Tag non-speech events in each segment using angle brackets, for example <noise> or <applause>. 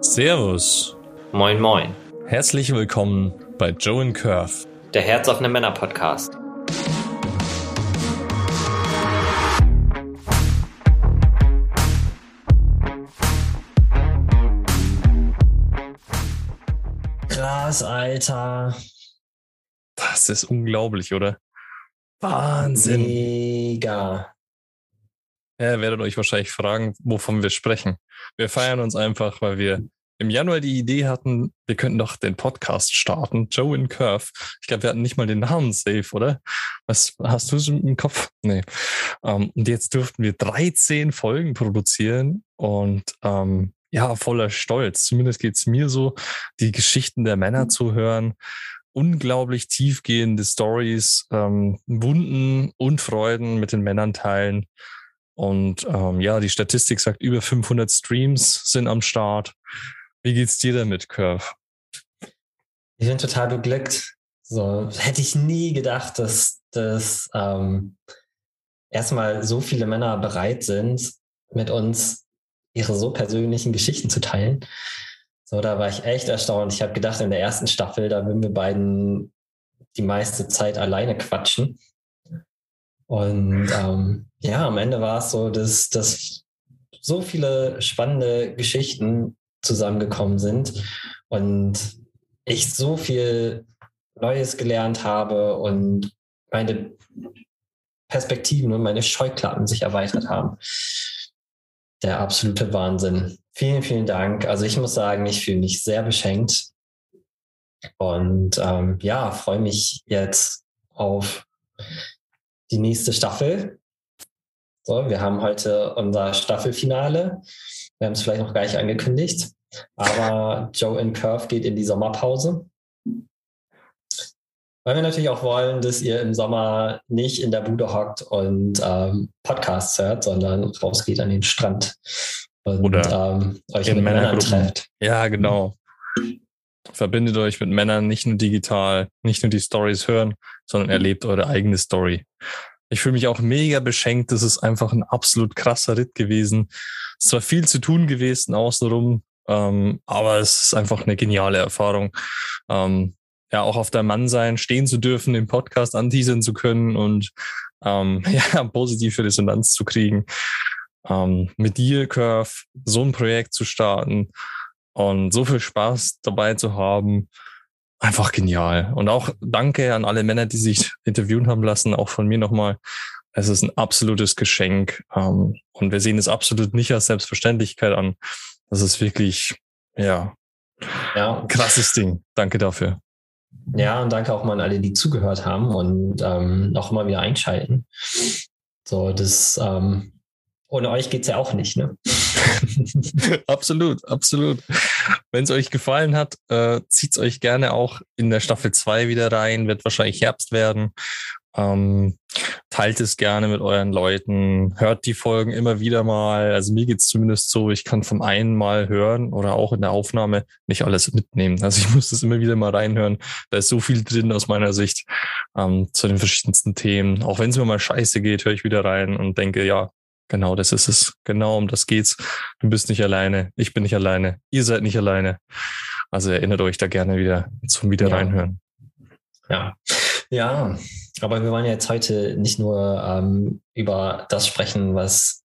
Servus. Moin, moin. Herzlich willkommen bei Joe and Curve. Der Herzoffene Männer Podcast. Krass, Alter. Das ist unglaublich, oder? Wahnsinn. Mega. Ja, ihr werdet euch wahrscheinlich fragen, wovon wir sprechen. Wir feiern uns einfach, weil wir im Januar die Idee hatten, wir könnten doch den Podcast starten, Joe in Curve. Ich glaube, wir hatten nicht mal den Namen safe, oder? Was hast du im Kopf? Nee. Um, und jetzt durften wir 13 Folgen produzieren und um, ja, voller Stolz. Zumindest geht's mir so, die Geschichten der Männer zu hören. Unglaublich tiefgehende Stories, ähm, Wunden und Freuden mit den Männern teilen. Und ähm, ja, die Statistik sagt, über 500 Streams sind am Start. Wie geht's dir damit, Curve? Ich bin total beglückt. So hätte ich nie gedacht, dass, dass ähm, erstmal so viele Männer bereit sind, mit uns ihre so persönlichen Geschichten zu teilen. So, da war ich echt erstaunt. Ich habe gedacht, in der ersten Staffel, da würden wir beiden die meiste Zeit alleine quatschen. Und ähm, ja, am Ende war es so, dass, dass so viele spannende Geschichten zusammengekommen sind und ich so viel Neues gelernt habe und meine Perspektiven und meine Scheuklappen sich erweitert haben. Der absolute Wahnsinn. Vielen, vielen Dank. Also ich muss sagen, ich fühle mich sehr beschenkt und ähm, ja, freue mich jetzt auf die nächste Staffel. So, wir haben heute unser Staffelfinale. Wir haben es vielleicht noch gar nicht angekündigt, aber Joe in Curve geht in die Sommerpause. Weil wir natürlich auch wollen, dass ihr im Sommer nicht in der Bude hockt und ähm, Podcasts hört, sondern rausgeht an den Strand und Oder ähm, euch mit Männern trefft. Ja, genau. Verbindet euch mit Männern nicht nur digital, nicht nur die Stories hören, sondern erlebt eure eigene Story. Ich fühle mich auch mega beschenkt. Das ist einfach ein absolut krasser Ritt gewesen. Es war viel zu tun gewesen außenrum, ähm, aber es ist einfach eine geniale Erfahrung. Ähm, ja, auch auf der Mann sein, stehen zu dürfen, den Podcast anteasern zu können und ähm, <laughs> ja, positive Resonanz zu kriegen. Ähm, mit dir, Curve, so ein Projekt zu starten und so viel Spaß dabei zu haben, einfach genial. Und auch danke an alle Männer, die sich <laughs> interviewen haben lassen, auch von mir nochmal. Es ist ein absolutes Geschenk. Ähm, und wir sehen es absolut nicht als Selbstverständlichkeit an. Das ist wirklich, ja, Ja, krasses Ding. Danke dafür. Ja, und danke auch mal an alle, die zugehört haben und ähm, auch immer wieder einschalten. So, das ähm, ohne euch geht's ja auch nicht, ne? <laughs> absolut, absolut. Wenn es euch gefallen hat, äh, zieht euch gerne auch in der Staffel 2 wieder rein, wird wahrscheinlich Herbst werden. Ähm, teilt es gerne mit euren Leuten, hört die Folgen immer wieder mal. Also mir geht's zumindest so, ich kann vom einen Mal hören oder auch in der Aufnahme nicht alles mitnehmen. Also ich <laughs> muss das immer wieder mal reinhören. Da ist so viel drin aus meiner Sicht ähm, zu den verschiedensten Themen. Auch wenn es mir mal scheiße geht, höre ich wieder rein und denke, ja, genau das ist es. Genau um das geht's. Du bist nicht alleine, ich bin nicht alleine, ihr seid nicht alleine. Also erinnert euch da gerne wieder zum Wieder Ja. reinhören. Ja. Ja, aber wir wollen ja jetzt heute nicht nur ähm, über das sprechen, was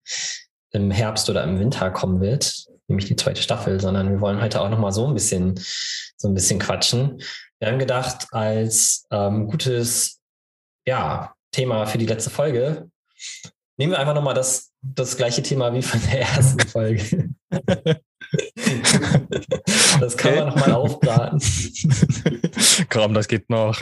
im Herbst oder im Winter kommen wird, nämlich die zweite Staffel, sondern wir wollen heute auch noch mal so ein bisschen so ein bisschen quatschen. Wir haben gedacht, als ähm, gutes ja, Thema für die letzte Folge nehmen wir einfach noch mal das das gleiche Thema wie von der ersten <laughs> Folge. das kann Okay. man noch mal aufbraten. Komm, das geht noch.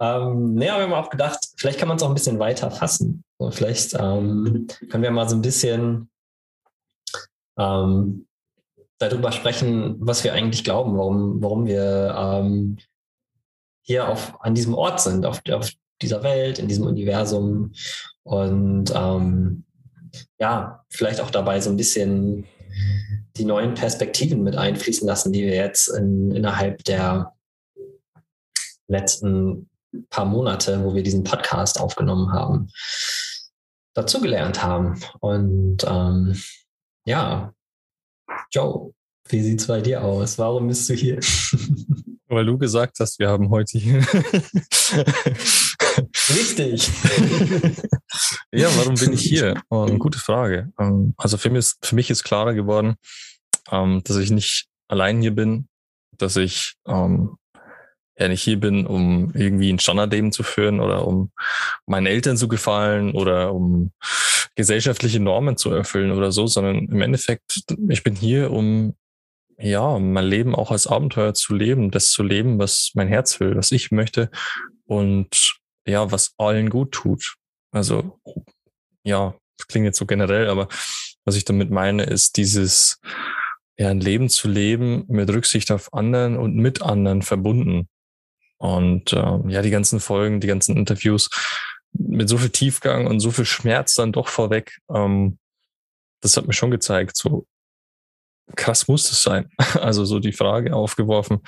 Ähm, nee, aber wir haben auch gedacht, vielleicht kann man es auch ein bisschen weiter fassen. So, vielleicht ähm, können wir mal so ein bisschen ähm, darüber sprechen, was wir eigentlich glauben, warum, warum wir ähm, hier auf, an diesem Ort sind, auf, auf dieser Welt, in diesem Universum. Und ähm, ja, vielleicht auch dabei so ein bisschen die neuen Perspektiven mit einfließen lassen, die wir jetzt in, innerhalb der letzten paar Monate, wo wir diesen Podcast aufgenommen haben, dazugelernt haben. Und ähm, ja, Joe, wie sieht's bei dir aus? Warum bist du hier? <laughs> Weil du gesagt hast, wir haben heute hier. Richtig. <laughs> ja, warum bin ich hier? Um, gute Frage. Ähm, also für mich, ist, für mich ist klarer geworden, ähm, dass ich nicht allein hier bin, dass ich ähm, ja nicht hier bin, um irgendwie ein Standardleben zu führen oder um meinen Eltern zu gefallen oder um gesellschaftliche Normen zu erfüllen oder so, sondern im Endeffekt, ich bin hier, um ja, mein Leben auch als Abenteuer zu leben, das zu leben, was mein Herz will, was ich möchte und ja, was allen gut tut. Also ja, das klingt jetzt so generell, aber was ich damit meine, ist dieses ja, ein Leben zu leben mit Rücksicht auf anderen und mit anderen verbunden. Und ähm, ja, die ganzen Folgen, die ganzen Interviews mit so viel Tiefgang und so viel Schmerz dann doch vorweg, ähm, das hat mir schon gezeigt, so krass muss es sein. <laughs> Also so die Frage aufgeworfen,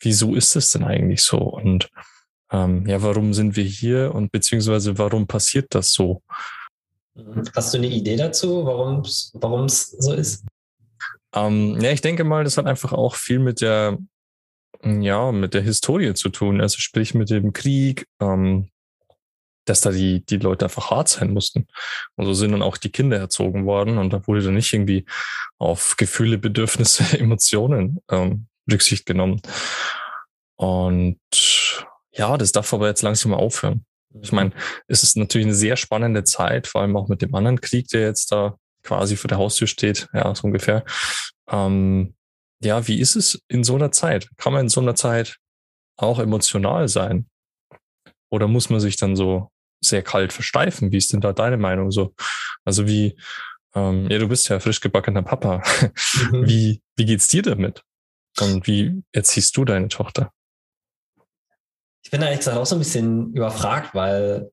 wieso ist es denn eigentlich so? Und ähm, ja, warum sind wir hier und beziehungsweise warum passiert das so? Hast du eine Idee dazu, warum es so ist? Ähm, ja, ich denke mal, das hat einfach auch viel mit der ja, mit der Historie zu tun. Also sprich mit dem Krieg, ähm, dass da die, die Leute einfach hart sein mussten. Und so sind dann auch die Kinder erzogen worden und da wurde dann nicht irgendwie auf Gefühle, Bedürfnisse, <laughs> Emotionen ähm, Rücksicht genommen. Und ja, das darf aber jetzt langsam mal aufhören. Ich meine, es ist natürlich eine sehr spannende Zeit, vor allem auch mit dem anderen Krieg, der jetzt da quasi vor der Haustür steht, ja, so ungefähr. Ähm, ja, wie ist es in so einer Zeit? Kann man in so einer Zeit auch emotional sein? Oder muss man sich dann so sehr kalt versteifen? Wie ist denn da deine Meinung so? Also wie, ähm, ja, du bist ja frisch gebackener Papa. <laughs> Mhm. Wie, wie geht's dir damit? Und wie erziehst du deine Tochter? Ich bin da ehrlich gesagt auch so ein bisschen überfragt, weil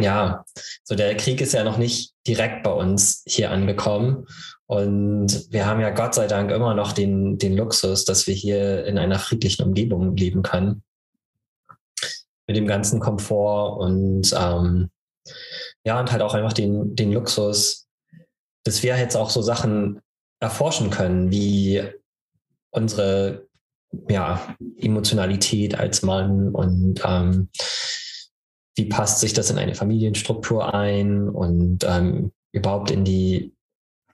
ja, so der Krieg ist ja noch nicht direkt bei uns hier angekommen. Und wir haben ja Gott sei Dank immer noch den, den Luxus, dass wir hier in einer friedlichen Umgebung leben können. Mit dem ganzen Komfort und ähm, ja, und halt auch einfach den, den Luxus, dass wir jetzt auch so Sachen erforschen können, wie unsere ja, Emotionalität als Mann und ähm, wie passt sich das in eine Familienstruktur ein und ähm, überhaupt in die,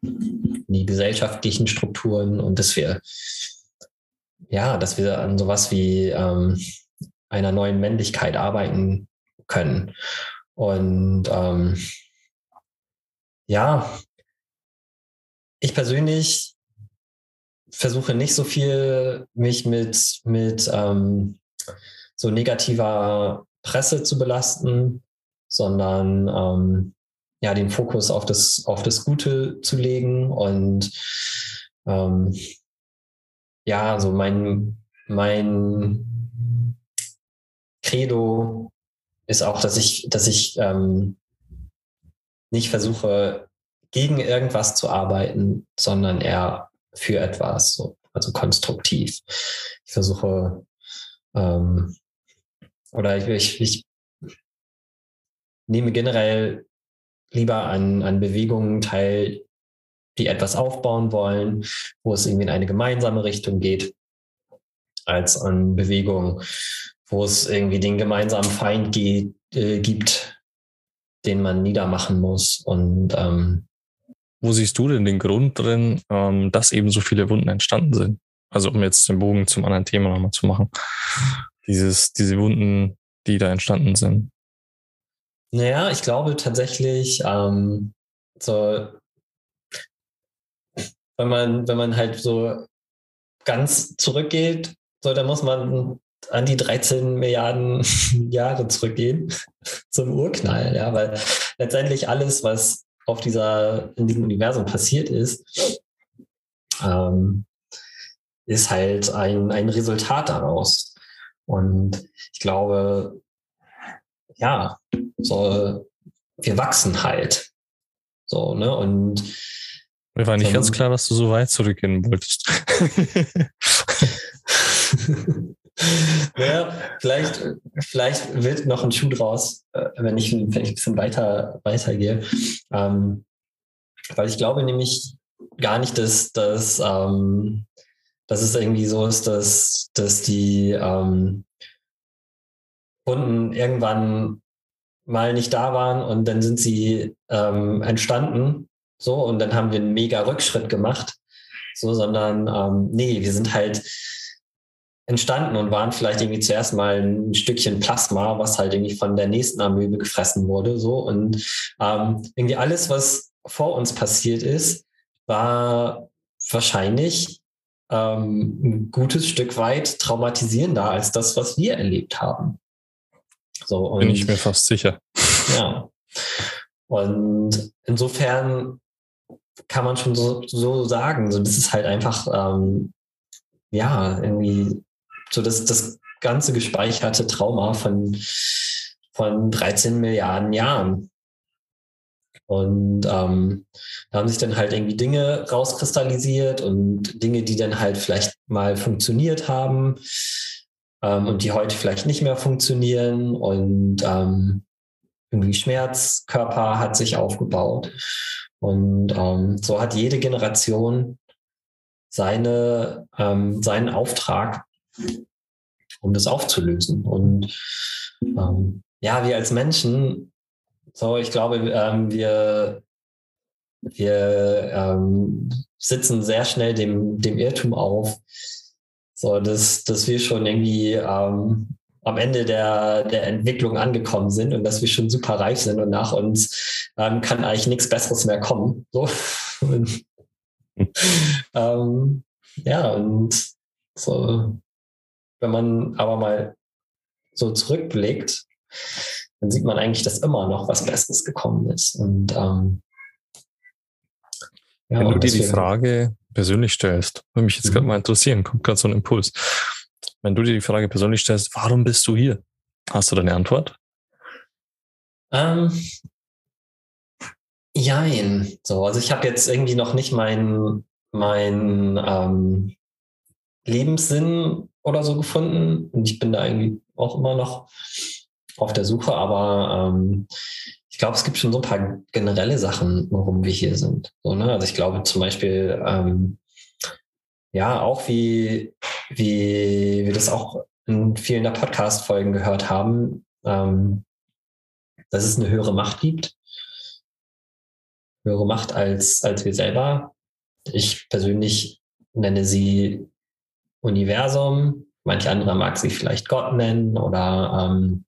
in die gesellschaftlichen Strukturen und dass wir ja, dass wir an sowas wie ähm, einer neuen Männlichkeit arbeiten können. Und ähm, ja, ich persönlich versuche nicht so viel mich mit, mit ähm, so negativer Presse zu belasten, sondern ähm, ja, den Fokus auf das, auf das Gute zu legen und ähm, ja, so mein, mein Credo ist auch, dass ich, dass ich ähm, nicht versuche, gegen irgendwas zu arbeiten, sondern eher für etwas, so, also konstruktiv. Ich versuche ähm, oder ich, ich, ich nehme generell lieber an, an Bewegungen teil, die etwas aufbauen wollen, wo es irgendwie in eine gemeinsame Richtung geht, als an Bewegungen, wo es irgendwie den gemeinsamen Feind geht, äh, gibt, den man niedermachen muss. Und ähm, wo siehst du denn den Grund drin, ähm, dass eben so viele Wunden entstanden sind? Also um jetzt den Bogen zum anderen Thema nochmal zu machen dieses, diese Wunden, die da entstanden sind? Naja, ich glaube tatsächlich, ähm, so, wenn man, wenn man halt so ganz zurückgeht, so, dann muss man an die 13 Milliarden <laughs> Jahre zurückgehen <laughs> zum Urknall, ja, weil letztendlich alles, was auf dieser, in diesem Universum passiert ist, ähm, ist halt ein, ein Resultat daraus. Und ich glaube, ja, so, wir wachsen halt. So, ne? Und mir war nicht so, ganz klar, dass du so weit zurückgehen wolltest. <laughs> <laughs> ja, vielleicht, vielleicht wird noch ein Schuh draus, äh, wenn ich, wenn ich ein bisschen weiter weitergehe. Ähm, weil ich glaube nämlich, gar nicht, dass, dass, ähm, dass es irgendwie so ist, dass, dass die ähm, Kunden irgendwann mal nicht da waren und dann sind sie ähm, entstanden. So, und dann haben wir einen mega Rückschritt gemacht. So, sondern ähm, nee, wir sind halt entstanden und waren vielleicht irgendwie zuerst mal ein Stückchen Plasma, was halt irgendwie von der nächsten Amöbe gefressen wurde. So und ähm, irgendwie alles, was vor uns passiert ist, war wahrscheinlich ähm, ein gutes Stück weit traumatisierender als das, was wir erlebt haben. So, und, Bin ich mir fast sicher. Ja. Und insofern kann man schon so, so sagen, so das ist halt einfach ähm, ja irgendwie so das, das ganze gespeicherte Trauma von, von 13 Milliarden Jahren. Und ähm, da haben sich dann halt irgendwie Dinge rauskristallisiert und Dinge, die dann halt vielleicht mal funktioniert haben ähm, und die heute vielleicht nicht mehr funktionieren. Und ähm, irgendwie Schmerzkörper hat sich aufgebaut. Und ähm, so hat jede Generation seine, ähm, seinen Auftrag um das aufzulösen. Und ähm, ja, wir als Menschen, so ich glaube, ähm, wir, wir ähm, sitzen sehr schnell dem, dem Irrtum auf, so dass, dass wir schon irgendwie ähm, am Ende der, der Entwicklung angekommen sind und dass wir schon super reich sind und nach uns ähm, kann eigentlich nichts Besseres mehr kommen. So. <laughs> und, ähm, ja, und so wenn man aber mal so zurückblickt, dann sieht man eigentlich, dass immer noch was Besseres gekommen ist. Und ähm, ja, wenn du dir die Frage persönlich stellst, würde mich jetzt mhm. gerade mal interessieren, kommt gerade so ein Impuls. Wenn du dir die Frage persönlich stellst, warum bist du hier? Hast du deine Antwort? Ähm, jein. So, also ich habe jetzt irgendwie noch nicht meinen mein, ähm, Lebenssinn oder so gefunden. Und ich bin da irgendwie auch immer noch auf der Suche, aber ähm, ich glaube, es gibt schon so ein paar generelle Sachen, warum wir hier sind. So, ne? Also ich glaube zum Beispiel, ähm, ja, auch wie, wie wir das auch in vielen der Podcast-Folgen gehört haben, ähm, dass es eine höhere Macht gibt. Höhere Macht als, als wir selber. Ich persönlich nenne sie Universum. Manch anderer mag sich vielleicht Gott nennen oder ähm,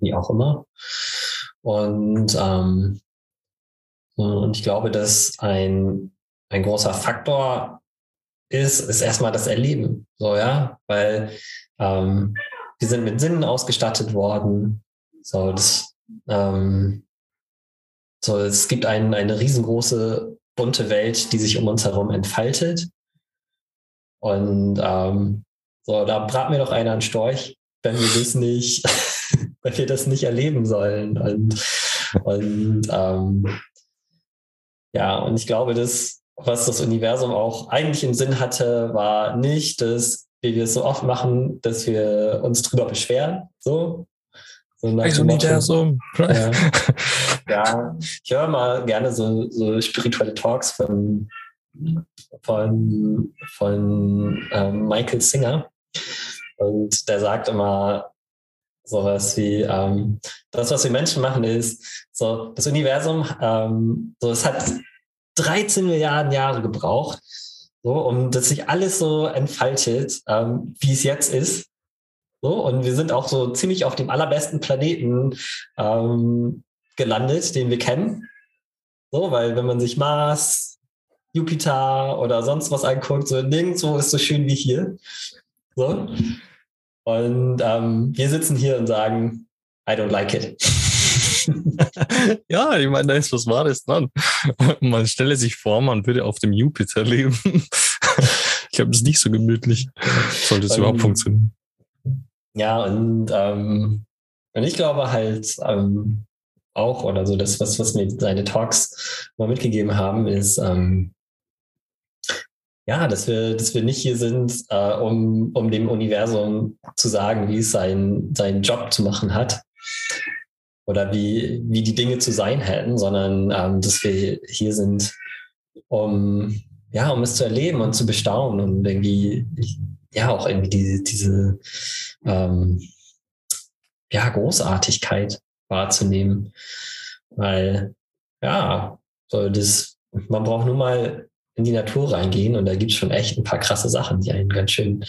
wie auch immer. Und, ähm, und ich glaube, dass ein, ein großer Faktor ist, ist erstmal das Erleben. So, ja, weil ähm, wir sind mit Sinnen ausgestattet worden. So, das, ähm, so, es gibt ein, eine riesengroße bunte Welt, die sich um uns herum entfaltet. Und ähm, so, da brat mir doch einer einen Storch, wenn wir das nicht, <laughs> wenn wir das nicht erleben sollen. Und, und ähm, ja, und ich glaube, das, was das Universum auch eigentlich im Sinn hatte, war nicht, dass wie wir es so oft machen, dass wir uns drüber beschweren. So. So nach Universum. Ja. <laughs> ja, ich höre mal gerne so, so spirituelle Talks von von, von ähm, Michael Singer. Und der sagt immer sowas wie, ähm, das, was wir Menschen machen, ist so, das Universum, ähm, so, es hat 13 Milliarden Jahre gebraucht, so, um dass sich alles so entfaltet, ähm, wie es jetzt ist. So, und wir sind auch so ziemlich auf dem allerbesten Planeten ähm, gelandet, den wir kennen. So, weil wenn man sich Mars, Jupiter oder sonst was anguckt, so nirgendwo ist so schön wie hier. So. Und ähm, wir sitzen hier und sagen, I don't like it. <laughs> ja, ich meine, da ist was Wahres dran. <laughs> Man stelle sich vor, man würde auf dem Jupiter leben. <laughs> ich glaube, das ist nicht so gemütlich. Sollte es überhaupt funktionieren. Ja, und, ähm, und ich glaube halt ähm, auch, oder so das, was, was mir seine Talks mal mitgegeben haben, ist, ähm, ja, dass wir, dass wir nicht hier sind, äh, um, um dem Universum zu sagen, wie es sein, seinen Job zu machen hat oder wie, wie die Dinge zu sein hätten, sondern ähm, dass wir hier sind, um, ja, um es zu erleben und zu bestaunen und irgendwie, ja, auch irgendwie diese, diese ähm, ja, Großartigkeit wahrzunehmen. Weil, ja, so das, man braucht nur mal in die Natur reingehen und da gibt es schon echt ein paar krasse Sachen, die einen ganz schön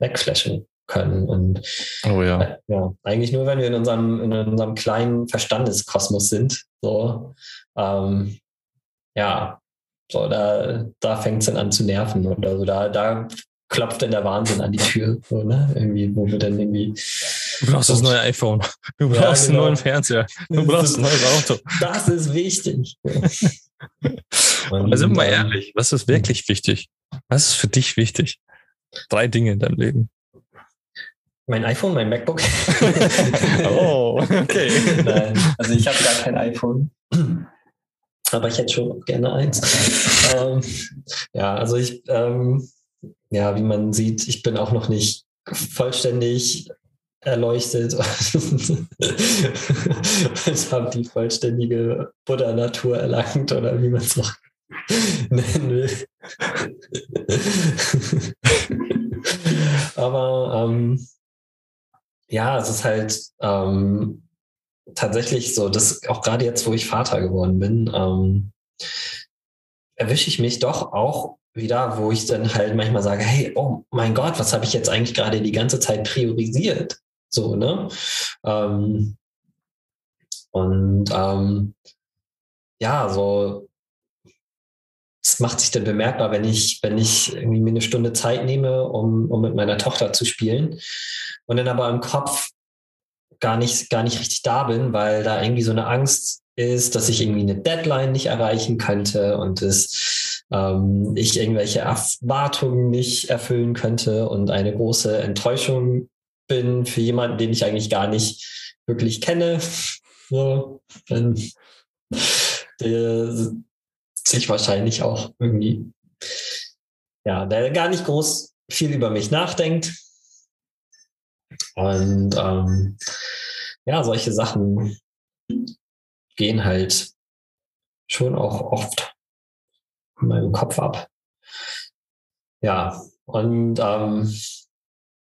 wegflashen können. Und oh ja. Äh, ja, eigentlich nur, wenn wir in unserem, in unserem kleinen Verstandeskosmos sind. So, ähm, ja, so, da, da fängt es dann an zu nerven oder so. Da, da klopft dann der Wahnsinn an die Tür, so, ne? Irgendwie, wo wir dann irgendwie. Du brauchst das neue iPhone. Du brauchst ja, genau. einen neuen Fernseher. Du brauchst ein neues Auto. Das ist wichtig. <laughs> Also mal ähm, ehrlich, was ist wirklich wichtig? Was ist für dich wichtig? Drei Dinge in deinem Leben. Mein iPhone, mein MacBook. <laughs> oh, okay. Nein, also ich habe gar kein iPhone. Aber ich hätte schon gerne eins. ähm, ja, also ich, ähm, ja, wie man sieht, ich bin auch noch nicht vollständig erleuchtet <laughs> und habe die vollständige Buddha-Natur erlangt oder wie man es noch will. Aber ähm, ja, es ist halt ähm, tatsächlich so, dass auch gerade jetzt, wo ich Vater geworden bin, ähm, erwische ich mich doch auch wieder, wo ich dann halt manchmal sage, hey, oh mein Gott, was habe ich jetzt eigentlich gerade die ganze Zeit priorisiert? So, ne? Ähm, und ähm, ja, so es macht sich dann bemerkbar, wenn ich, wenn ich irgendwie mir eine Stunde Zeit nehme, um, um mit meiner Tochter zu spielen und dann aber im Kopf gar nicht, gar nicht richtig da bin, weil da irgendwie so eine Angst ist, dass ich irgendwie eine Deadline nicht erreichen könnte und es, ähm, ich irgendwelche Erwartungen nicht erfüllen könnte und eine große Enttäuschung bin für jemanden, den ich eigentlich gar nicht wirklich kenne. So, wenn der sich wahrscheinlich auch irgendwie, ja, der gar nicht groß viel über mich nachdenkt. Und ähm, ja, solche Sachen gehen halt schon auch oft in meinem Kopf ab. Ja, und ähm,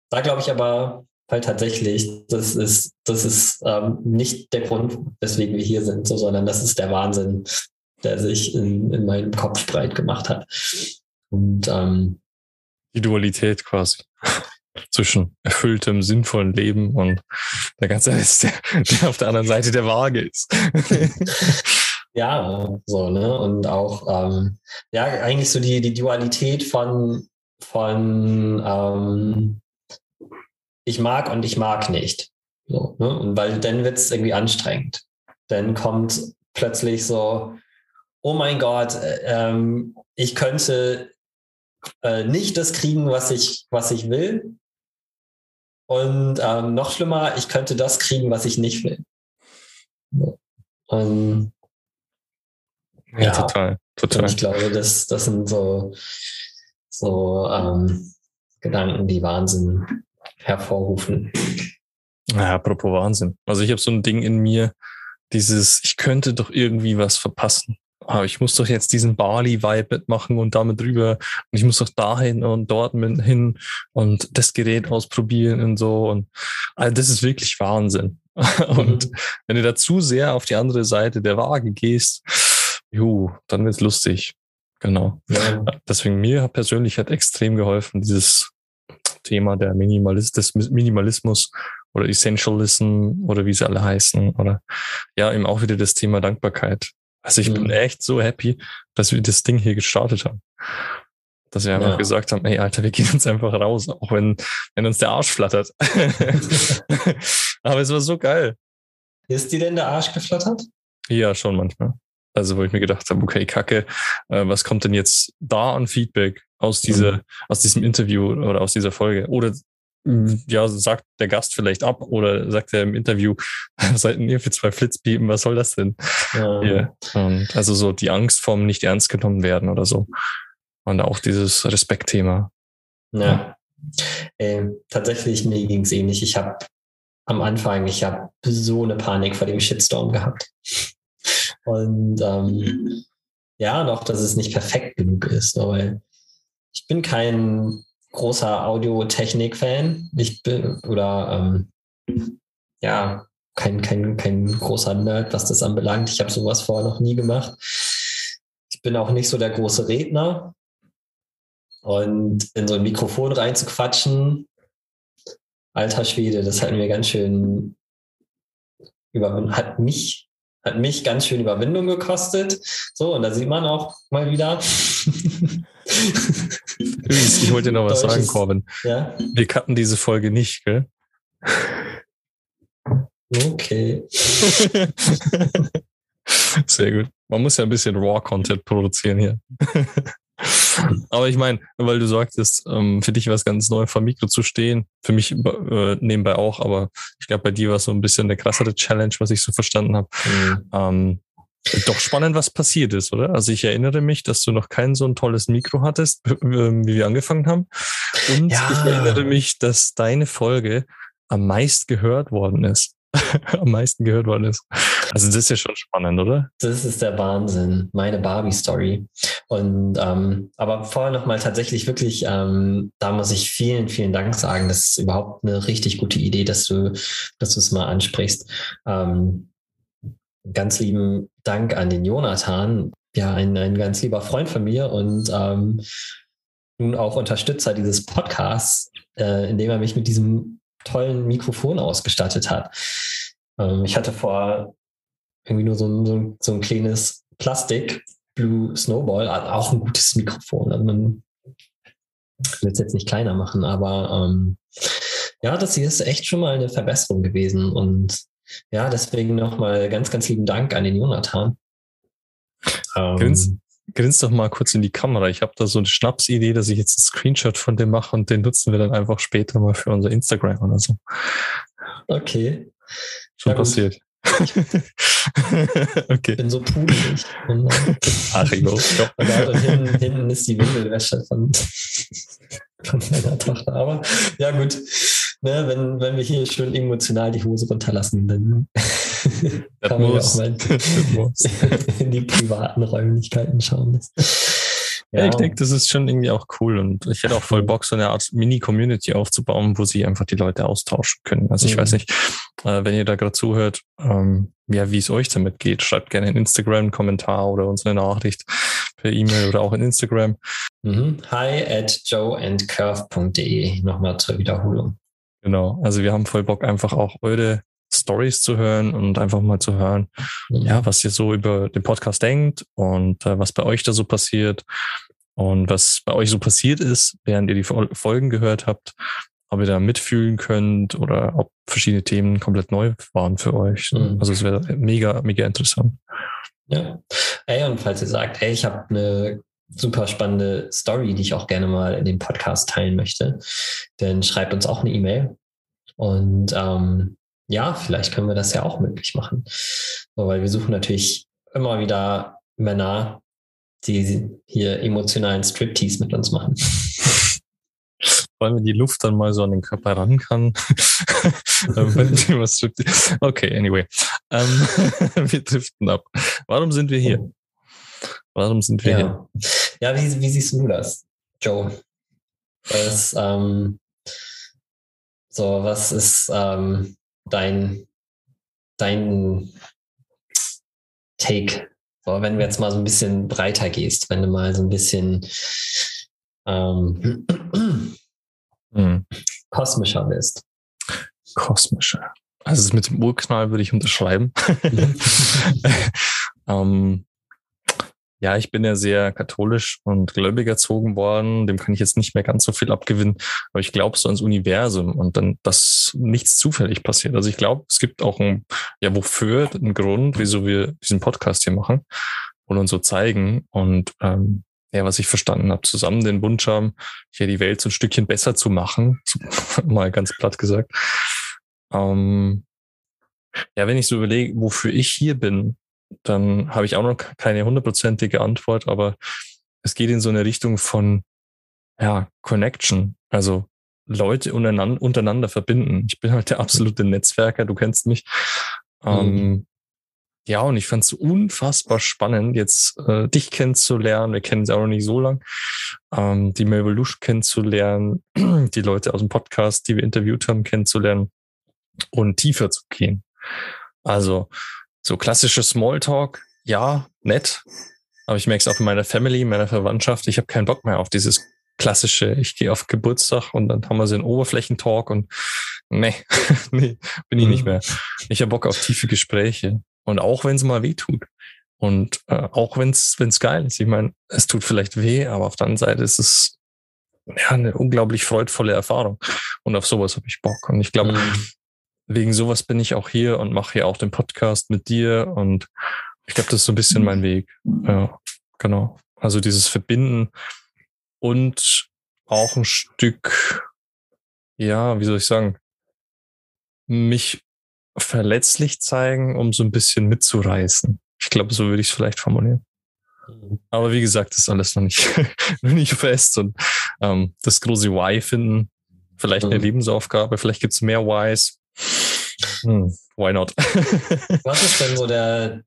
da glaube ich aber weil tatsächlich, das ist, das ist ähm, nicht der Grund, weswegen wir hier sind, so, sondern das ist der Wahnsinn, der sich in, in meinem Kopf breit gemacht hat. Und ähm, die Dualität quasi <laughs> zwischen erfülltem, sinnvollen Leben und der ganze Rest, der, der auf der anderen Seite der Waage ist. <laughs> ja, so, ne? Und auch, ähm, ja, eigentlich so die, die Dualität von, von ähm, ich mag und ich mag nicht. So, ne? Und weil dann wird es irgendwie anstrengend. Dann kommt plötzlich so, oh mein Gott, äh, ähm, ich könnte äh, nicht das kriegen, was ich, was ich will. Und ähm, noch schlimmer, ich könnte das kriegen, was ich nicht will. Und, ja, ja, total, total. Ich glaube, das, das sind so, so ähm, Gedanken, die Wahnsinn hervorrufen. Ja, apropos Wahnsinn. Also ich habe so ein Ding in mir, dieses, ich könnte doch irgendwie was verpassen. Aber ich muss doch jetzt diesen Bali-Vibe mitmachen und damit drüber. Und ich muss doch dahin und dort hin und das Gerät ausprobieren und so. Und also das ist wirklich Wahnsinn. <laughs> Und mhm. wenn du da zu sehr auf die andere Seite der Waage gehst, juhu, dann wird's lustig. Genau. Ja. Deswegen mir persönlich hat extrem geholfen, dieses Thema der Minimalist des Minimalismus oder Essentialism oder wie sie alle heißen. Oder ja, eben auch wieder das Thema Dankbarkeit. Also ich mhm. bin echt so happy, dass wir das Ding hier gestartet haben. Dass wir einfach ja. gesagt haben, ey Alter, wir gehen uns einfach raus, auch wenn, wenn uns der Arsch flattert. <laughs> Aber es war so geil. Ist dir denn der Arsch geflattert? Ja, schon manchmal. Also wo ich mir gedacht habe, okay, Kacke, äh, was kommt denn jetzt da an Feedback aus dieser, mhm. aus diesem Interview oder aus dieser Folge? Oder ja, sagt der Gast vielleicht ab oder sagt er im Interview, <laughs> seid ihr für zwei Flitzpiepen, was soll das denn? Ja. Yeah. Und also so die Angst vom nicht ernst genommen werden oder so. Und auch dieses Respektthema. Ja. ja. Äh, tatsächlich, mir ging es ähnlich. Ich habe am Anfang, ich habe so eine Panik vor dem Shitstorm gehabt. Und ähm, ja, noch, dass es nicht perfekt genug ist, weil ich bin kein großer Audiotechnik-Fan. Ich bin, oder ähm, ja, kein, kein, kein großer Nerd, was das anbelangt. Ich habe sowas vorher noch nie gemacht. Ich bin auch nicht so der große Redner. Und in so ein Mikrofon reinzuquatschen, alter Schwede, das hat mir ganz schön über, hat mich, hat mich ganz schön Überwindung gekostet. So, und da sieht man auch mal wieder. <laughs> <laughs> Übrigens, ich wollte dir noch was sagen, Corbin. Ja? Wir cutten diese Folge nicht, gell? Okay. <laughs> Sehr gut. Man muss ja ein bisschen Raw-Content produzieren hier. <laughs> Aber ich meine, weil du sagtest, ähm, für dich war es ganz neu, vor Mikro zu stehen. Für mich äh, nebenbei auch, aber ich glaube, bei dir war es so ein bisschen eine krassere Challenge, was ich so verstanden habe. Mhm. Ähm, doch spannend, was passiert ist, oder? Also ich erinnere mich, dass du noch kein so ein tolles Mikro hattest, <laughs> wie wir angefangen haben. Und ja. ich erinnere mich, dass deine Folge am meist gehört worden ist. <laughs> am meisten gehört worden ist. Also das ist ja schon spannend, oder? Das ist der Wahnsinn, meine Barbie-Story. Und ähm, aber vorher nochmal tatsächlich wirklich, ähm, da muss ich vielen, vielen Dank sagen. Das ist überhaupt eine richtig gute Idee, dass du, dass du es mal ansprichst. Ähm, ganz lieben Dank an den Jonathan, ja, ein, ein ganz lieber Freund von mir und ähm, nun auch Unterstützer dieses Podcasts, äh, indem er mich mit diesem tollen Mikrofon ausgestattet hat. Ähm, ich hatte vor irgendwie nur so ein, so so ein kleines Plastik Blue Snowball, auch ein gutes Mikrofon. Also man will es jetzt nicht kleiner machen, aber ähm, ja, das hier ist echt schon mal eine Verbesserung gewesen. Und ja, deswegen nochmal ganz, ganz lieben Dank an den Jonathan. Ähm, grinst doch mal kurz in die Kamera. Ich habe da so eine Schnapsidee, dass ich jetzt einen Screenshot von dem mache und den nutzen wir dann einfach später mal für unser Instagram oder so. Okay. Schon ja, passiert. <laughs> okay. Ich bin so pudelig. Ach, ich da <laughs> hinten, hinten ist die Windelwäsche von, <laughs> von meiner Tochter. Aber ja, gut. Ne, wenn, wenn wir hier schön emotional die Hose runterlassen, dann <laughs> kann man ja auch mal <laughs> <laughs> in die privaten Räumlichkeiten schauen. Ja, ja ich denke, das ist schon irgendwie auch cool und ich hätte auch voll Bock, so eine Art Mini-Community aufzubauen, wo sich einfach die Leute austauschen können. Also ich mhm. weiß nicht, äh, wenn ihr da gerade zuhört, ähm, ja, wie es euch damit geht, schreibt gerne in Instagram einen Kommentar oder uns eine Nachricht per E-Mail oder auch in Instagram. Mhm. Hi at joeandcurve.de. Nochmal zur Wiederholung. Genau. Also wir haben voll Bock, einfach auch eure Stories zu hören und einfach mal zu hören, mhm. ja, was ihr so über den Podcast denkt und äh, was bei euch da so passiert und was bei euch so passiert ist, während ihr die Folgen gehört habt, ob ihr da mitfühlen könnt oder ob verschiedene Themen komplett neu waren für euch. Mhm. Also es wäre mega, mega interessant. Ja. Ey, und falls ihr sagt, ey, ich habe eine super spannende Story, die ich auch gerne mal in dem Podcast teilen möchte, dann schreibt uns auch eine E-Mail. Und ähm, ja, vielleicht können wir das ja auch möglich machen. So, weil wir suchen natürlich immer wieder Männer, die hier emotionalen Striptease mit uns machen. Vor allem, wenn die Luft dann mal so an den Körper ran kann. <laughs> okay, anyway. Ähm, <laughs> wir driften ab. Warum sind wir hier? Warum sind wir ja. hier? Ja, wie, wie siehst du das, Joe? Was, ähm, so, was ist ähm, dein, dein Take? So, wenn du jetzt mal so ein bisschen breiter gehst, wenn du mal so ein bisschen ähm, hm. kosmischer bist. Kosmischer. Also das mit dem Urknall würde ich unterschreiben. Mhm. <laughs> ähm, ja, ich bin ja sehr katholisch und gläubig erzogen worden. Dem kann ich jetzt nicht mehr ganz so viel abgewinnen. Aber ich glaube so ans Universum und dann, dass nichts zufällig passiert. Also ich glaube, es gibt auch ein, ja, wofür, einen Grund, wieso wir diesen Podcast hier machen und uns so zeigen. Und ähm, ja, was ich verstanden habe, zusammen den Wunsch haben, hier die Welt so ein Stückchen besser zu machen, <laughs> mal ganz platt gesagt. Ähm, ja, wenn ich so überlege, wofür ich hier bin, dann habe ich auch noch keine hundertprozentige Antwort, aber es geht in so eine Richtung von ja, Connection, also Leute untereinander, verbinden. Ich bin halt der absolute Netzwerker, du kennst mich. Ähm, mhm. Ähm, ja, und ich fand es unfassbar spannend, jetzt äh, dich kennenzulernen. Wir kennen sie auch noch nicht so lang. Ähm, die Melvolution kennenzulernen, <clears throat> die Leute aus dem Podcast, die wir interviewt haben, kennenzulernen und tiefer zu gehen. Also so klassische Smalltalk, ja, nett. Aber ich merke es auch in meiner Family, in meiner Verwandtschaft. Ich habe keinen Bock mehr auf dieses klassische, ich gehe auf Geburtstag und dann haben wir so einen Oberflächentalk und nee, <laughs> nee, bin ich nicht mhm. mehr. Ich habe Bock auf tiefe Gespräche. Und auch wenn es mal weh tut. Und äh, auch wenn es geil ist. Ich meine, es tut vielleicht weh, aber auf der anderen Seite ist es ja eine unglaublich freudvolle Erfahrung. Und auf sowas habe ich Bock. Und ich glaube, mhm. Wegen sowas bin ich auch hier und mache hier auch den Podcast mit dir. Und ich glaube, das ist so ein bisschen mein Weg. Ja, genau. Also dieses Verbinden und auch ein Stück, ja, wie soll ich sagen, mich verletzlich zeigen, um so ein bisschen mitzureißen. Ich glaube, so würde ich es vielleicht formulieren. Mhm. Aber wie gesagt, ist alles noch nicht, <laughs> noch nicht fest. Und ähm, das große Why finden, vielleicht eine mhm. Lebensaufgabe, vielleicht gibt es mehr Whys. Hm, why not? <laughs> Was ist denn so der,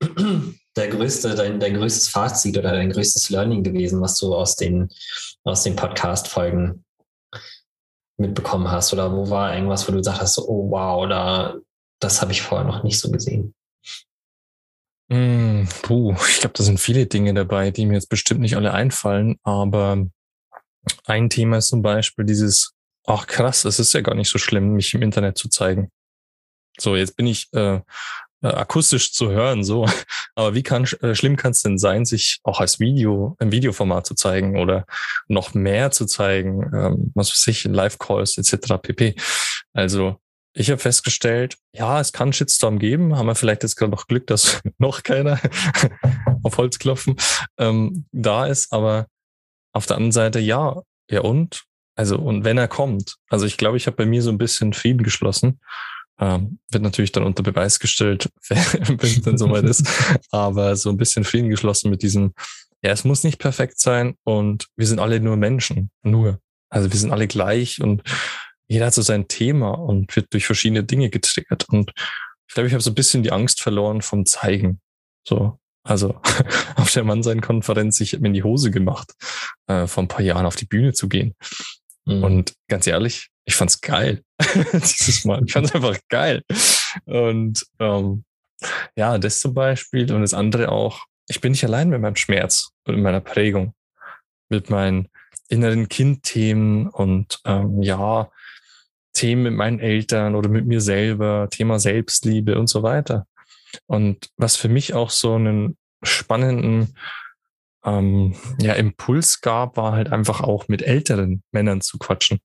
der größte, dein, dein größtes Fazit oder dein größtes Learning gewesen, was du aus den, aus den Podcast-Folgen mitbekommen hast? Oder wo war irgendwas, wo du gesagt hast, oh wow, oder das habe ich vorher noch nicht so gesehen. Mm, puh, ich glaube, da sind viele Dinge dabei, die mir jetzt bestimmt nicht alle einfallen, aber ein Thema ist zum Beispiel dieses, ach krass, es ist ja gar nicht so schlimm, mich im Internet zu zeigen. So, jetzt bin ich äh, äh akustisch zu hören, so. <laughs> Aber wie kann, äh, schlimm kann es denn sein, sich auch als Video, im Videoformat zu zeigen oder noch mehr zu zeigen, ähm, was weiß ich, Live-Calls etc. pp. Also ich habe festgestellt, ja, es kann Shitstorm geben. Haben wir vielleicht jetzt gerade noch Glück, dass <laughs> noch keiner <laughs> auf Holz klopfen ähm, da ist. Aber auf der anderen Seite, ja, ja und? Also, und wenn er kommt, also ich glaube, ich habe bei mir so ein bisschen Frieden geschlossen. Ähm, wird natürlich dann unter Beweis gestellt, <laughs> wenn es dann soweit ist. <laughs> Aber so ein bisschen Frieden geschlossen mit diesem, ja, es muss nicht perfekt sein und wir sind alle nur Menschen. Nur. Also wir sind alle gleich und jeder hat so sein Thema und wird durch verschiedene Dinge getriggert. Und ich glaube, ich habe so ein bisschen die Angst verloren vom Zeigen. So, also <laughs> auf der Mannsein-Konferenz, ich habe mir in die Hose gemacht, äh, vor ein paar Jahren auf die Bühne zu gehen. Mhm. Und ganz ehrlich, ich fand's geil. <laughs> Dieses Mal. Ich fand's einfach geil. Und ähm, ja, das zum Beispiel und das andere auch, ich bin nicht allein mit meinem Schmerz und mit meiner Prägung, mit meinen inneren Kindthemen und ähm, ja, Themen mit meinen Eltern oder mit mir selber, Thema Selbstliebe und so weiter. Und was für mich auch so einen spannenden ähm, ja, Impuls gab, war halt einfach auch mit älteren Männern zu quatschen.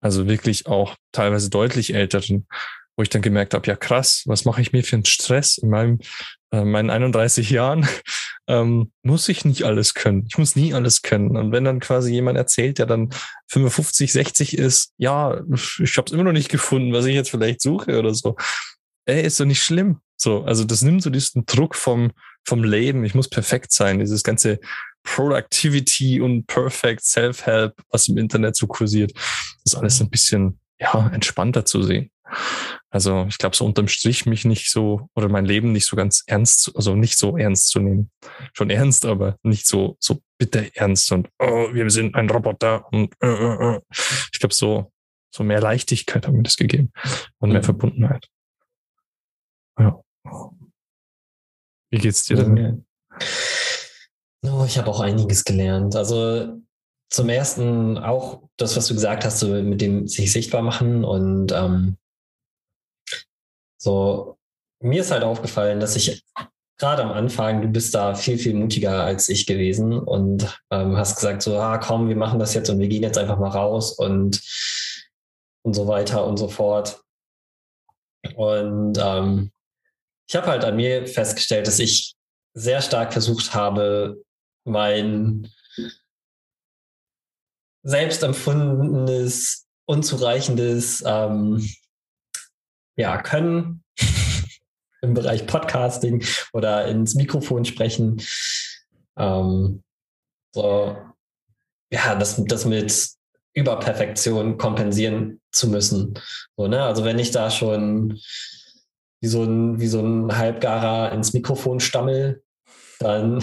Also wirklich auch teilweise deutlich älteren, wo ich dann gemerkt habe, ja krass, was mache ich mir für einen Stress in meinem, äh, meinen 31 Jahren? <laughs> ähm, muss ich nicht alles können. Ich muss nie alles können. Und wenn dann quasi jemand erzählt, der dann 55, 60 ist, ja, ich habe es immer noch nicht gefunden, was ich jetzt vielleicht suche oder so. Ey, ist doch nicht schlimm. So, also das nimmt so diesen Druck vom, vom Leben. Ich muss perfekt sein. Dieses ganze Productivity und Perfect Self-Help, was im Internet so kursiert, ist alles ein bisschen, ja, entspannter zu sehen. Also ich glaube, so unterm Strich mich nicht so oder mein Leben nicht so ganz ernst, also nicht so ernst zu nehmen. Schon ernst, aber nicht so, so bitter ernst und oh, wir sind ein Roboter und äh, äh, äh. ich glaube, so, so mehr Leichtigkeit hat mir das gegeben und mehr mhm. Verbundenheit. Ja. Wie geht's dir denn? Oh, ich habe auch einiges gelernt. Also zum ersten auch das, was du gesagt hast, so mit dem sich sichtbar machen und ähm, so, mir ist halt aufgefallen, dass ich gerade am Anfang, du bist da viel, viel mutiger als ich gewesen und ähm, hast gesagt, so, ah, komm, wir machen das jetzt und wir gehen jetzt einfach mal raus und, und so weiter und so fort. Und ähm, ich habe halt an mir festgestellt, dass ich sehr stark versucht habe, mein selbstempfundenes, unzureichendes ähm, ja, können <laughs> im Bereich Podcasting oder ins Mikrofon sprechen. Ähm, so, ja, das, das mit Überperfektion kompensieren zu müssen. So, ne? Also wenn ich da schon wie so ein, wie so ein Halbgarer ins Mikrofon stammel, dann,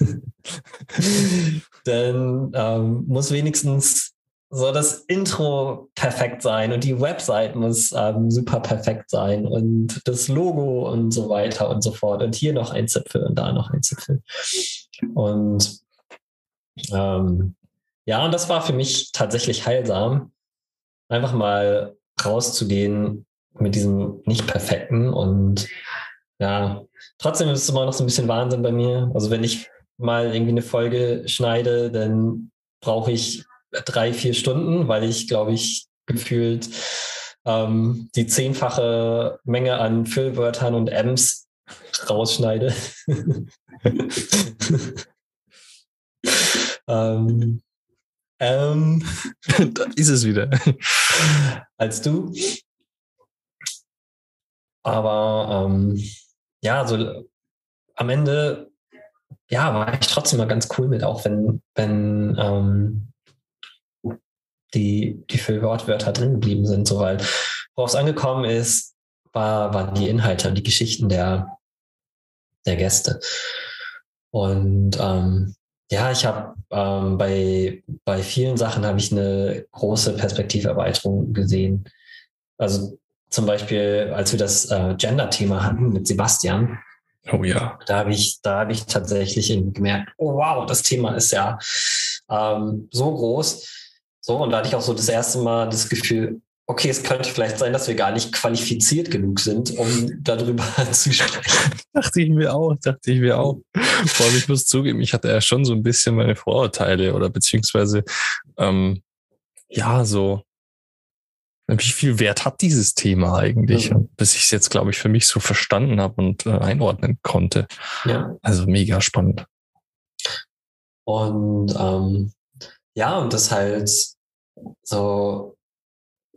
<laughs> dann ähm, muss wenigstens so das Intro perfekt sein und die Website muss ähm, super perfekt sein und das Logo und so weiter und so fort. Und hier noch ein Zipfel und da noch ein Zipfel. Und ähm, ja, und das war für mich tatsächlich heilsam, einfach mal rauszugehen mit diesem nicht perfekten und ja, trotzdem ist es immer noch so ein bisschen Wahnsinn bei mir. Also wenn ich mal irgendwie eine Folge schneide, dann brauche ich drei, vier Stunden, weil ich, glaube ich, gefühlt ähm, die zehnfache Menge an Füllwörtern und M's rausschneide. <laughs> ähm, ähm, da ist es wieder. Als du. Aber ähm, ja, so am Ende ja, war ich trotzdem mal ganz cool mit, auch wenn, wenn ähm, die, die Füllwortwörter drin geblieben sind, so weil worauf es angekommen ist, war, waren die Inhalte und die Geschichten der, der Gäste. Und ähm, ja, ich habe ähm, bei, bei vielen Sachen habe ich eine große Perspektiverweiterung gesehen. Also zum Beispiel, als wir das äh, Gender-Thema hatten mit Sebastian, Oh ja. Da habe ich, da habe ich tatsächlich gemerkt, oh wow, das Thema ist ja ähm, so groß. So, und da hatte ich auch so das erste Mal das Gefühl, okay, es könnte vielleicht sein, dass wir gar nicht qualifiziert genug sind, um darüber <laughs> zu sprechen. dachte ich mir auch, dachte ich mir auch. Vor allem, ich muss zugeben, ich hatte ja schon so ein bisschen meine Vorurteile oder beziehungsweise, ähm, ja, so, wie viel Wert hat dieses Thema eigentlich? Mhm. Bis ich es jetzt, glaube ich, für mich so verstanden habe und äh, einordnen konnte. Ja. Also mega spannend. Und ähm, ja, und das halt so,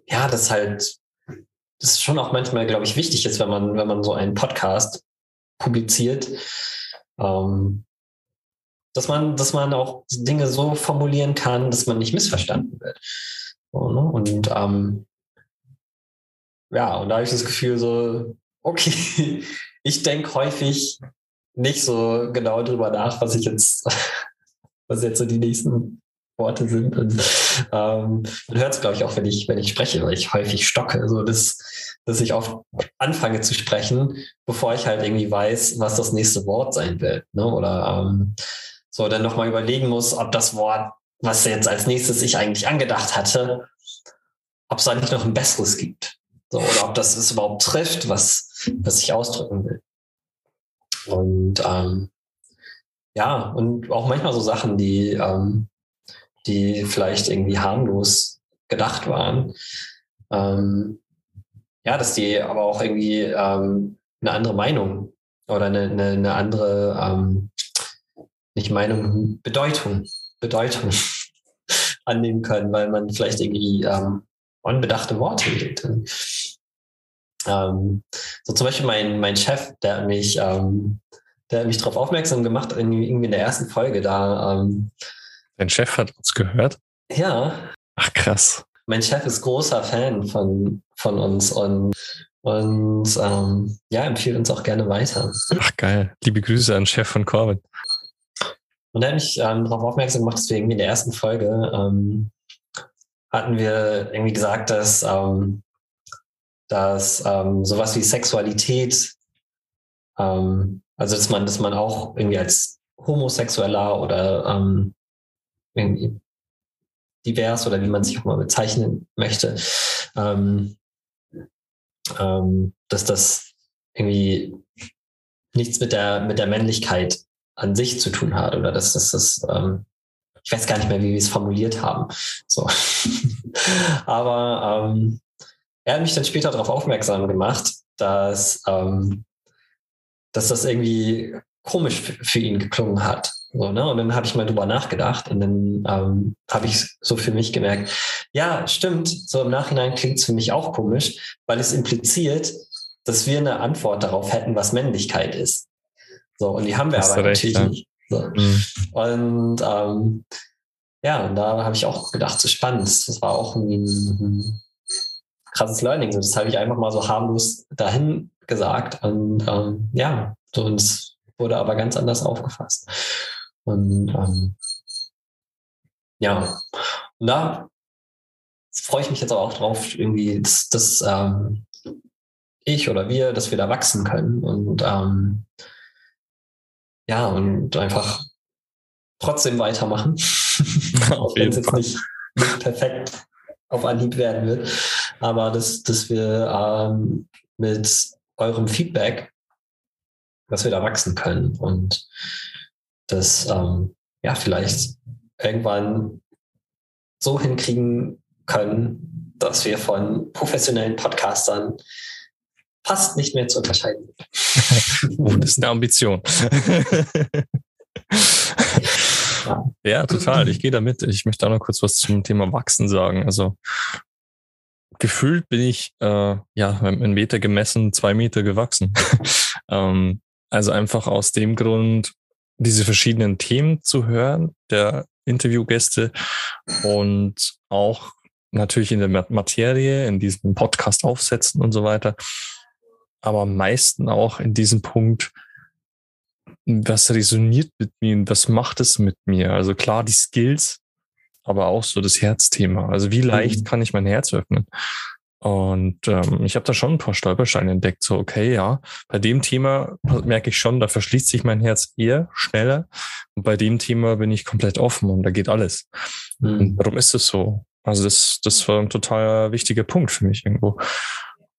ja, das halt, das ist schon auch manchmal, glaube ich, wichtig ist, wenn man, wenn man so einen Podcast publiziert, ähm, dass man, dass man auch Dinge so formulieren kann, dass man nicht missverstanden wird. So, ne? Und ähm, ja, und da habe ich das Gefühl so, okay, <laughs> ich denke häufig nicht so genau drüber nach, was ich jetzt, <laughs> was jetzt so die nächsten Worte sind. Und ähm, man hört es, glaube ich, auch, wenn ich, wenn ich spreche, weil ich häufig stocke. So, dass, dass ich oft anfange zu sprechen, bevor ich halt irgendwie weiß, was das nächste Wort sein wird. Ne? Oder ähm, so dann nochmal überlegen muss, ob das Wort, was jetzt als nächstes ich eigentlich angedacht hatte, ob es da nicht noch ein besseres gibt. So, oder ob das es überhaupt trifft, was, was ich ausdrücken will. Und ähm, ja, und auch manchmal so Sachen, die, ähm, die vielleicht irgendwie harmlos gedacht waren. Ähm, ja, dass die aber auch irgendwie ähm, eine andere Meinung oder eine, eine, eine andere, ähm, nicht Meinung, Bedeutung, Bedeutung <laughs> annehmen können, weil man vielleicht irgendwie ähm, unbedachte Worte wählt. Ähm, so zum Beispiel mein, mein Chef, der hat mich, ähm, der hat mich darauf aufmerksam gemacht, irgendwie in der ersten Folge da. Ähm, Dein Chef hat uns gehört? Ja. Ach krass. Mein Chef ist großer Fan von, von uns und, und ähm, ja, empfiehlt uns auch gerne weiter. Ach geil. Liebe Grüße an Chef von Corbin. Und er hat mich ähm, darauf aufmerksam gemacht, dass wir irgendwie in der ersten Folge ähm, hatten wir irgendwie gesagt, dass, ähm, dass ähm, sowas wie Sexualität, ähm, also dass man, dass man auch irgendwie als Homosexueller oder ähm, irgendwie divers oder wie man sich auch mal bezeichnen möchte, ähm, ähm, dass das irgendwie nichts mit der, mit der Männlichkeit an sich zu tun hat oder dass das, das ähm, ich weiß gar nicht mehr, wie wir es formuliert haben. So. <laughs> Aber ähm, er hat mich dann später darauf aufmerksam gemacht, dass, ähm, dass das irgendwie komisch für ihn geklungen hat. So, ne? Und dann habe ich mal drüber nachgedacht und dann ähm, habe ich so für mich gemerkt, ja, stimmt, so im Nachhinein klingt es für mich auch komisch, weil es impliziert, dass wir eine Antwort darauf hätten, was Männlichkeit ist. So, und die haben wir Hast aber recht, natürlich ja. nicht. So. Mhm. Und ähm, ja, und da habe ich auch gedacht, so spannend. Das war auch ein, ein krasses Learning. Das habe ich einfach mal so harmlos dahin gesagt. Und ähm, ja, so uns wurde aber ganz anders aufgefasst. Und ähm, ja, und da freue ich mich jetzt aber auch drauf, irgendwie, dass, dass ähm, ich oder wir, dass wir da wachsen können und ähm, ja, und einfach trotzdem weitermachen. <laughs> auch wenn es jetzt nicht, nicht perfekt auf Anhieb werden wird. Aber dass, dass wir ähm, mit eurem Feedback, dass wir da wachsen können und das ähm, ja vielleicht irgendwann so hinkriegen können, dass wir von professionellen Podcastern fast nicht mehr zu unterscheiden <laughs> oh, das ist eine Ambition. ja. <laughs> ja, total. Ich gehe damit. Ich möchte auch noch kurz was zum Thema Wachsen sagen. Also gefühlt bin ich, äh, ja, in Meter gemessen, zwei Meter gewachsen. <laughs> ähm, also einfach aus dem Grund, diese verschiedenen Themen zu hören, der Interviewgäste und auch natürlich in der Materie, in diesem Podcast aufsetzen und so weiter. Aber am meisten auch in diesem Punkt, was resoniert mit mir und was macht es mit mir? Also klar, die Skills, aber auch so das Herzthema. Also wie leicht mhm. kann ich mein Herz öffnen? Und ähm, ich habe da schon ein paar Stolpersteine entdeckt. So, okay, ja, bei dem Thema merke ich schon, da verschließt sich mein Herz eher schneller. Und bei dem Thema bin ich komplett offen und da geht alles. Mhm. Und warum ist es so? Also das, das war ein total wichtiger Punkt für mich irgendwo.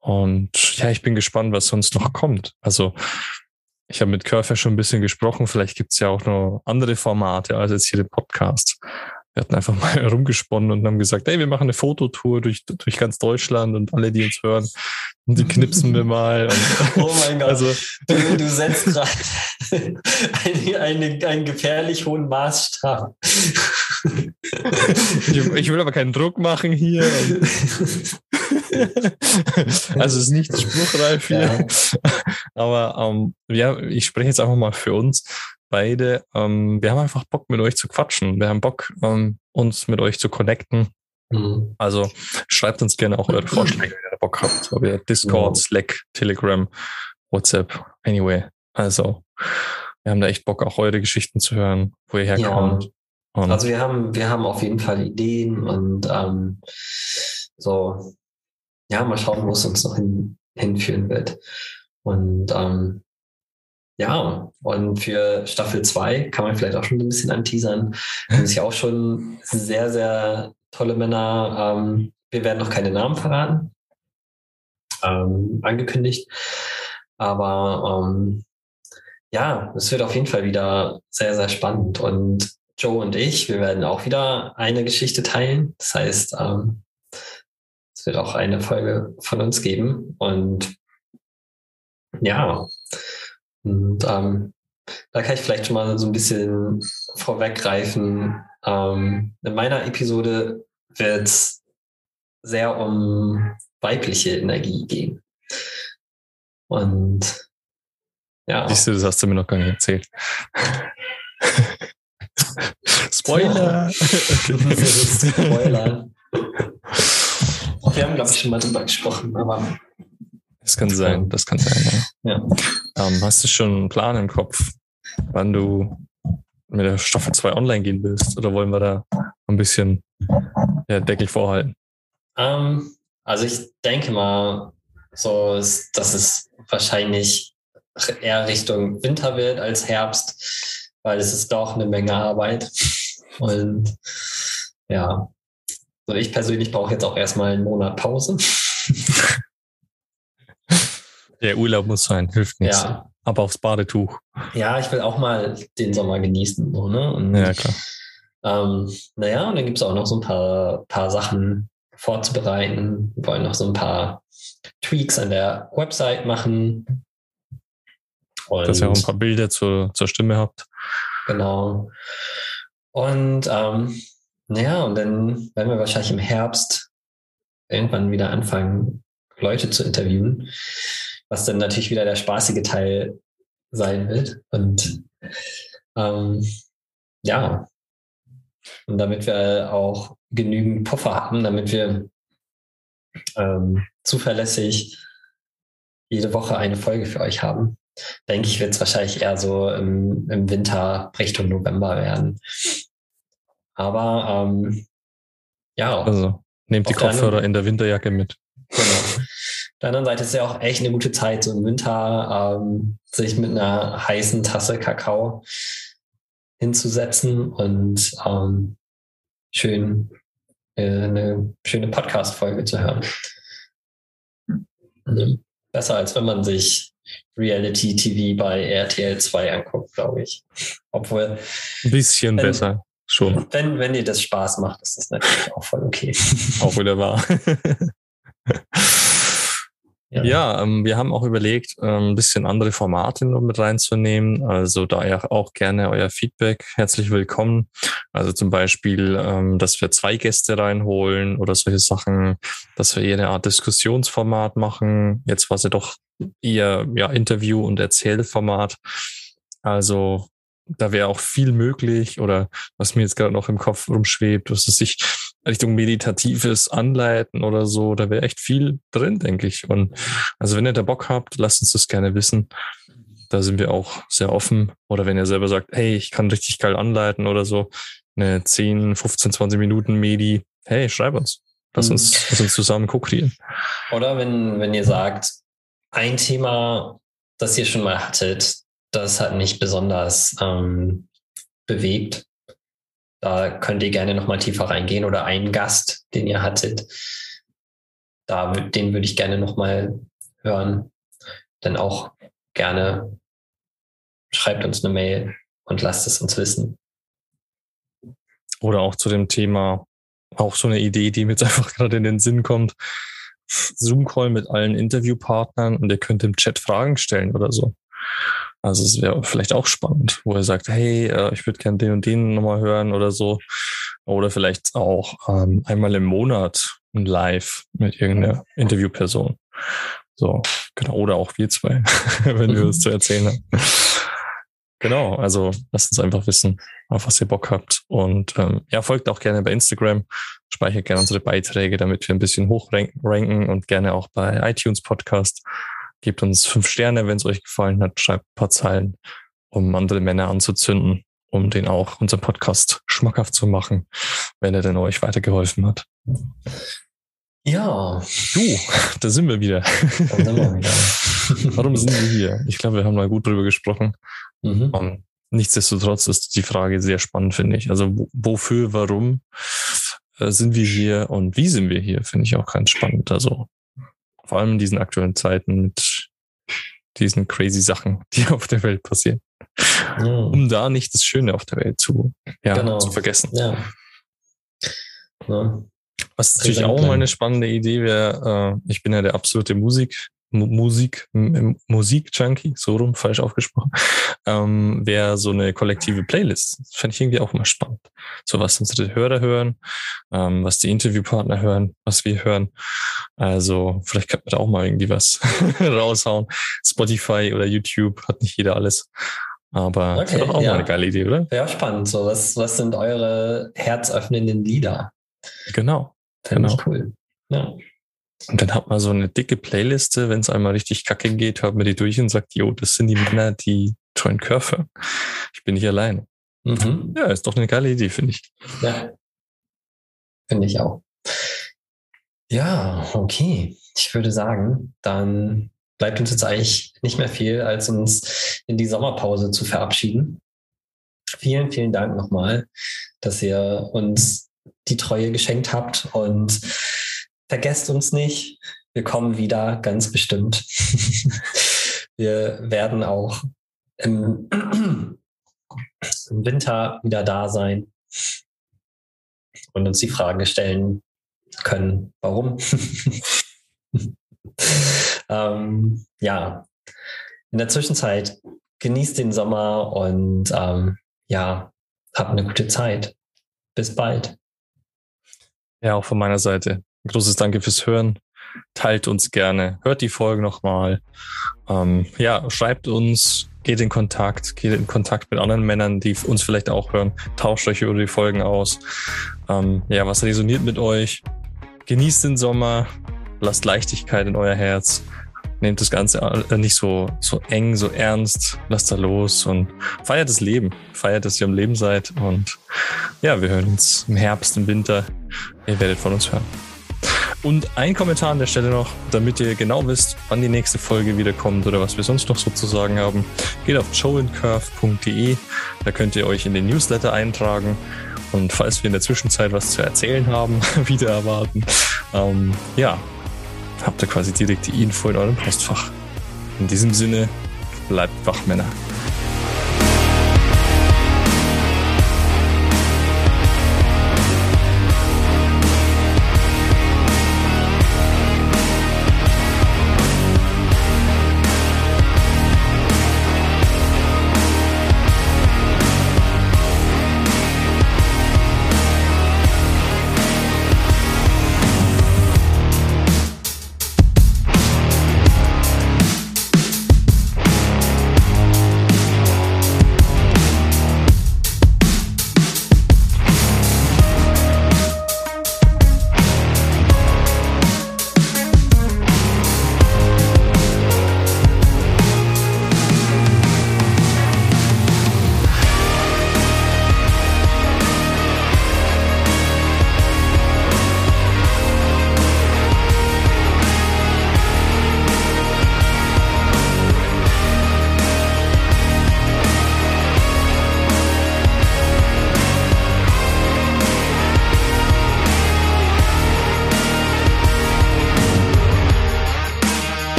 Und ja, ich bin gespannt, was sonst noch kommt. Also ich habe mit Körfer schon ein bisschen gesprochen. Vielleicht gibt es ja auch noch andere Formate als jetzt hier den Podcast. Wir hatten einfach <laughs> mal herumgesponnen und haben gesagt, hey, wir machen eine Fototour durch, durch ganz Deutschland und alle, die uns hören, die knipsen wir mal. Und, <laughs> oh mein Gott. Also, du, du setzt gerade einen, einen, einen gefährlich hohen Maßstab. ich, ich, will aber keinen Druck machen hier. <laughs> <laughs> also es ist nicht spruchreif hier. Ja. <laughs> Aber ähm, ja, ich spreche jetzt einfach mal für uns beide. Ähm, wir haben einfach Bock, mit euch zu quatschen. Wir haben Bock, ähm, uns mit euch zu connecten. Mhm. Also schreibt uns gerne auch eure Vorschläge, wenn ihr Bock habt. Ob ihr Discord, ja. Slack, Telegram, WhatsApp, anyway. Also wir haben da echt Bock, auch eure Geschichten zu hören, wo ihr herkommt. Ja. also wir haben, wir haben auf jeden Fall Ideen und ähm, so, ja, mal schauen, wo es uns noch hin, hinführen wird. Und ähm, ja, und für Staffel 2 kann man vielleicht auch schon ein bisschen anteasern. Haben <laughs> sich auch schon sehr, sehr tolle Männer, ähm, wir werden noch keine Namen verraten, ähm, angekündigt. Aber ähm, ja, es wird auf jeden Fall wieder sehr, sehr spannend. Und Joe und ich, wir werden auch wieder eine Geschichte teilen. Das heißt, ähm, es wird auch eine Folge von uns geben. Und ja, und ähm, da kann ich vielleicht schon mal so ein bisschen vorweggreifen. Ähm, in meiner Episode wird es sehr um weibliche Energie gehen. Und ja. Siehst du, das hast du mir noch gar nicht erzählt. <laughs> Spoiler! <laughs> Spoiler. <laughs> Wir haben, glaube ich, schon mal drüber gesprochen, aber das kann sein, das kann sein, ja. ja. Ähm, hast du schon einen Plan im Kopf, wann du mit der Staffel 2 online gehen willst? Oder wollen wir da ein bisschen ja, Deckel vorhalten? Ähm, also ich denke mal, so ist, dass es wahrscheinlich eher Richtung Winter wird als Herbst, weil es ist doch eine Menge Arbeit. <laughs> Und ja, so ich persönlich brauche jetzt auch erstmal einen Monat Pause. <laughs> Der Urlaub muss sein, hilft nichts. Ja. Aber aufs Badetuch. Ja, ich will auch mal den Sommer genießen. So, ne? Und, ja, klar. Ähm, naja, und dann gibt es auch noch so ein paar, paar Sachen vorzubereiten. Wir wollen noch so ein paar Tweaks an der Website machen. Und, Dass ihr auch ein paar Bilder zur, zur Stimme habt. Genau. Und ähm, naja, und dann werden wir wahrscheinlich im Herbst irgendwann wieder anfangen, Leute zu interviewen was dann natürlich wieder der spaßige Teil sein wird. Und ähm, ja, und damit wir auch genügend Puffer haben, damit wir ähm, zuverlässig jede Woche eine Folge für euch haben. Denke ich, wird es wahrscheinlich eher so im, im, Winter Richtung November werden. Aber ähm, ja. Also nehmt die Kopfhörer anderen, in der Winterjacke mit. Genau. Auf der anderen Seite ist ja auch echt eine gute Zeit, so im Winter ähm, sich mit einer heißen Tasse Kakao hinzusetzen und ähm, schön äh, eine schöne Podcast-Folge zu hören. Mhm. Besser als wenn man sich Reality TV bei RTL 2 anguckt, glaube ich. Obwohl. Ein bisschen wenn, besser, schon. Wenn, wenn dir das Spaß macht, ist das natürlich auch voll okay. <laughs> Auch wieder wahr. <laughs> Ja, ja ähm, wir haben auch überlegt, ähm, ein bisschen andere Formate noch mit reinzunehmen. Also da ja auch gerne euer Feedback. Herzlich willkommen. Also zum Beispiel, ähm, dass wir zwei Gäste reinholen oder solche Sachen, dass wir eher eine Art Diskussionsformat machen. Jetzt war es ja doch eher ja, Interview- und Erzählformat. Also da wäre auch viel möglich oder was mir jetzt gerade noch im Kopf rumschwebt, dass es sich Richtung meditatives Anleiten oder so, da wäre echt viel drin, denke ich. Und also wenn ihr da Bock habt, lasst uns das gerne wissen. Da sind wir auch sehr offen. Oder wenn ihr selber sagt, hey, ich kann richtig geil anleiten oder so, eine 10, 15, 20 Minuten Medi, hey, schreib uns. Lass mhm. uns, lass uns zusammen co-kreieren. Oder wenn, wenn ihr sagt, ein Thema, das ihr schon mal hattet, das hat mich besonders ähm, bewegt. Da könnt ihr gerne nochmal tiefer reingehen oder einen Gast, den ihr hattet. Da, den würde ich gerne nochmal hören. Dann auch gerne schreibt uns eine Mail und lasst es uns wissen. Oder auch zu dem Thema, auch so eine Idee, die mir jetzt <laughs> einfach gerade in den Sinn kommt. Zoom-Call mit allen Interviewpartnern und ihr könnt im Chat Fragen stellen oder so. Also es wäre vielleicht auch spannend, wo er sagt, hey, äh, ich würde gerne den und den nochmal hören oder so. Oder vielleicht auch ähm, einmal im Monat ein Live mit irgendeiner Interviewperson. So, genau. Oder auch wir zwei, <laughs> wenn wir was zu erzählen haben. Genau, also lasst uns einfach wissen, auf was ihr Bock habt. Und ähm, ja, folgt auch gerne bei Instagram, speichert gerne unsere Beiträge, damit wir ein bisschen hochranken und gerne auch bei iTunes Podcast. Gebt uns fünf Sterne, wenn es euch gefallen hat. Schreibt ein paar Zeilen, um andere Männer anzuzünden, um den auch unseren Podcast schmackhaft zu machen, wenn er denn euch weitergeholfen hat. Ja. Du, da sind wir wieder. Da sind wir wieder. <laughs> Warum sind wir hier? Ich glaube, wir haben mal gut drüber gesprochen. Mhm. Um, ähm, nichtsdestotrotz ist die Frage sehr spannend, finde ich. Also wofür, warum äh, sind wir hier und wie sind wir hier, finde ich auch ganz spannend. Also vor allem in diesen aktuellen Zeiten mit diesen crazy Sachen, <laughs> die auf der Welt passieren. Mhm. Um da nicht das Schöne auf der Welt zu, ja, genau. zu vergessen. Ja. ja. Was natürlich auch mal eine spannende Idee wäre, äh, ich bin ja der absolute Musik, Musik, Musik-Junkie, so rum, falsch aufgesprochen, ähm, wäre so eine kollektive Playlist. Das fände ich irgendwie auch immer spannend. So was unsere Hörer hören, ähm, was die Interviewpartner hören, was wir hören. Also vielleicht könnte man da auch mal irgendwie was <laughs> raushauen. Spotify oder YouTube hat nicht jeder alles. Aber okay, wäre doch auch ja. mal eine geile Idee, oder? Ja, spannend. So, was, was sind eure herzöffnenden Lieder? Genau. Finde genau. ich cool. Ja. Und dann hat man so eine dicke Playliste, wenn es einmal richtig kacke geht, hört man die durch und sagt, jo, das sind die Männer, die treuen Körper. Ich bin nicht alleine. Mhm. Ja, ist doch eine geile Idee, finde ich. Ja. Finde ich auch. Ja, okay. Ich würde sagen, dann bleibt uns jetzt eigentlich nicht mehr viel, als uns in die Sommerpause zu verabschieden. Vielen, vielen Dank nochmal, dass ihr uns die Treue geschenkt habt und vergesst uns nicht. Wir kommen wieder, ganz bestimmt. <laughs> wir werden auch im, <clears throat> im, Winter wieder da sein und uns die Frage stellen können, warum. <laughs> ähm, ja, in der Zwischenzeit genießt den Sommer und ähm, ja, habt eine gute Zeit. Bis bald. Ja, auch von meiner Seite. Großes Danke fürs Hören. Teilt uns gerne, hört die Folge nochmal. Ähm, ja, schreibt uns, geht in Kontakt, geht in Kontakt mit anderen Männern, die uns vielleicht auch hören. Tauscht euch über die Folgen aus. Ähm, ja, was resoniert mit euch? Genießt den Sommer, lasst Leichtigkeit in euer Herz nehmt das Ganze äh, nicht so, so eng, so ernst, lasst da los und feiert das Leben. Feiert, dass ihr am Leben seid und ja, wir hören uns im Herbst, im Winter. Ihr werdet von uns hören. Und ein Kommentar an der Stelle noch, damit ihr genau wisst, wann die nächste Folge wieder kommt oder was wir sonst noch sozusagen haben. Geht auf joeandcurve.de, da könnt ihr euch in den Newsletter eintragen. Und falls wir in der Zwischenzeit was zu erzählen haben, <laughs> wieder erwarten, ähm, ja, habt ihr quasi direkt die Info in eurem Postfach. In diesem Sinne, bleibt Wachmänner.